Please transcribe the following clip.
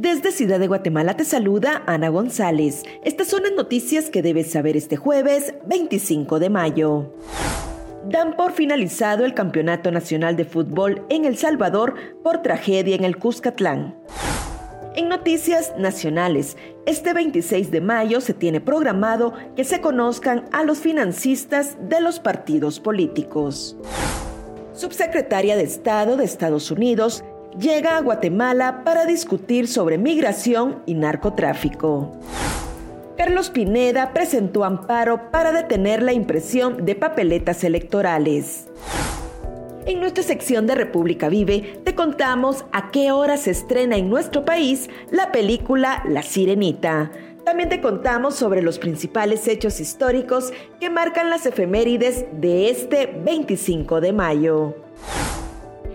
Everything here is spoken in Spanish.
Desde Ciudad de Guatemala te saluda Ana González. Estas son las noticias que debes saber este jueves 25 de mayo. Dan por finalizado el Campeonato Nacional de Fútbol en El Salvador por tragedia en el Cuscatlán. En noticias nacionales, este 26 de mayo se tiene programado que se conozcan a los financistas de los partidos políticos. Subsecretaria de Estado de Estados Unidos llega a Guatemala para discutir sobre migración y narcotráfico. Carlos Pineda presentó amparo para detener la impresión de papeletas electorales. En nuestra sección de República Vive te contamos a qué hora se estrena en nuestro país la película La Sirenita. También te contamos sobre los principales hechos históricos que marcan las efemérides de este 25 de mayo.